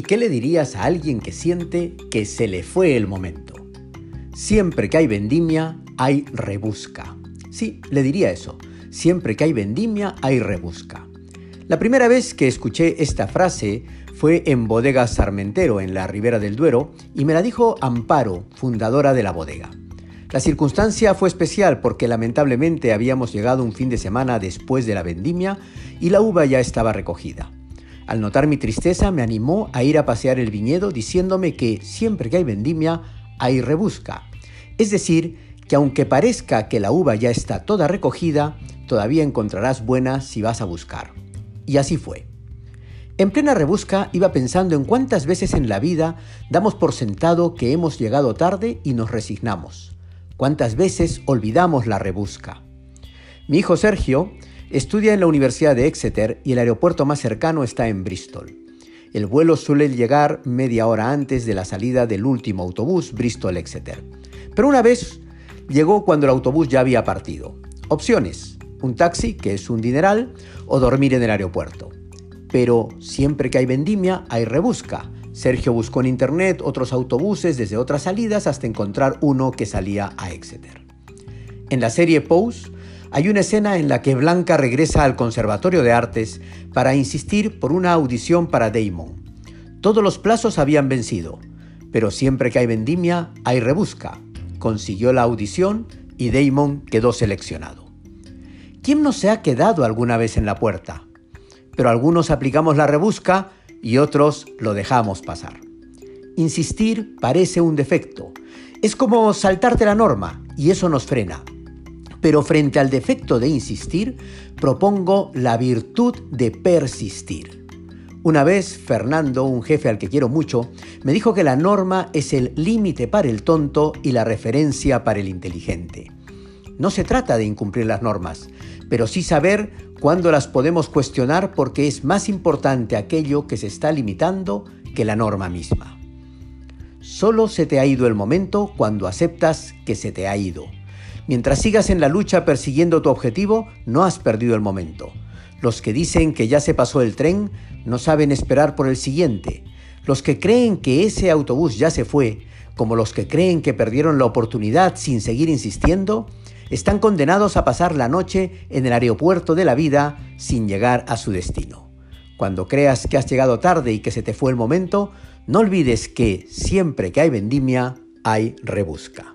¿Y qué le dirías a alguien que siente que se le fue el momento? Siempre que hay vendimia, hay rebusca. Sí, le diría eso. Siempre que hay vendimia, hay rebusca. La primera vez que escuché esta frase fue en Bodega Sarmentero, en la Ribera del Duero, y me la dijo Amparo, fundadora de la bodega. La circunstancia fue especial porque lamentablemente habíamos llegado un fin de semana después de la vendimia y la uva ya estaba recogida. Al notar mi tristeza me animó a ir a pasear el viñedo diciéndome que siempre que hay vendimia hay rebusca. Es decir, que aunque parezca que la uva ya está toda recogida, todavía encontrarás buena si vas a buscar. Y así fue. En plena rebusca iba pensando en cuántas veces en la vida damos por sentado que hemos llegado tarde y nos resignamos. ¿Cuántas veces olvidamos la rebusca? Mi hijo Sergio estudia en la Universidad de Exeter y el aeropuerto más cercano está en Bristol. El vuelo suele llegar media hora antes de la salida del último autobús Bristol-Exeter. Pero una vez llegó cuando el autobús ya había partido. Opciones, un taxi, que es un dineral, o dormir en el aeropuerto. Pero siempre que hay vendimia, hay rebusca. Sergio buscó en internet otros autobuses desde otras salidas hasta encontrar uno que salía a Exeter. En la serie Pose hay una escena en la que Blanca regresa al Conservatorio de Artes para insistir por una audición para Damon. Todos los plazos habían vencido, pero siempre que hay vendimia hay rebusca. Consiguió la audición y Damon quedó seleccionado. ¿Quién no se ha quedado alguna vez en la puerta? Pero algunos aplicamos la rebusca y otros lo dejamos pasar. Insistir parece un defecto. Es como saltarte la norma y eso nos frena. Pero frente al defecto de insistir, propongo la virtud de persistir. Una vez, Fernando, un jefe al que quiero mucho, me dijo que la norma es el límite para el tonto y la referencia para el inteligente. No se trata de incumplir las normas, pero sí saber cuándo las podemos cuestionar porque es más importante aquello que se está limitando que la norma misma. Solo se te ha ido el momento cuando aceptas que se te ha ido. Mientras sigas en la lucha persiguiendo tu objetivo, no has perdido el momento. Los que dicen que ya se pasó el tren no saben esperar por el siguiente. Los que creen que ese autobús ya se fue, como los que creen que perdieron la oportunidad sin seguir insistiendo, están condenados a pasar la noche en el aeropuerto de la vida sin llegar a su destino. Cuando creas que has llegado tarde y que se te fue el momento, no olvides que siempre que hay vendimia, hay rebusca.